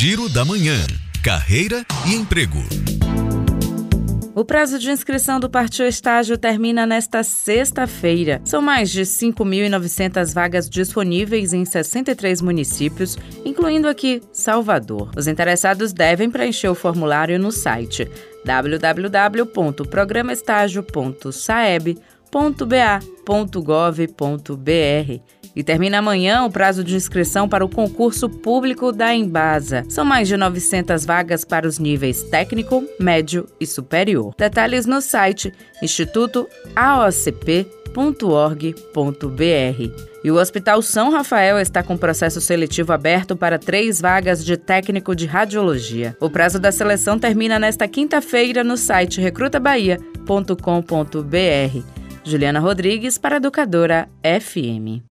Giro da Manhã. Carreira e emprego. O prazo de inscrição do Partiu Estágio termina nesta sexta-feira. São mais de 5.900 vagas disponíveis em 63 municípios, incluindo aqui Salvador. Os interessados devem preencher o formulário no site www.programaestágio.saeb.ba.gov.br e termina amanhã o prazo de inscrição para o concurso público da Embasa. São mais de 900 vagas para os níveis técnico, médio e superior. Detalhes no site institutoaocp.org.br. E o Hospital São Rafael está com processo seletivo aberto para três vagas de técnico de radiologia. O prazo da seleção termina nesta quinta-feira no site recrutabahia.com.br. Juliana Rodrigues para Educadora FM.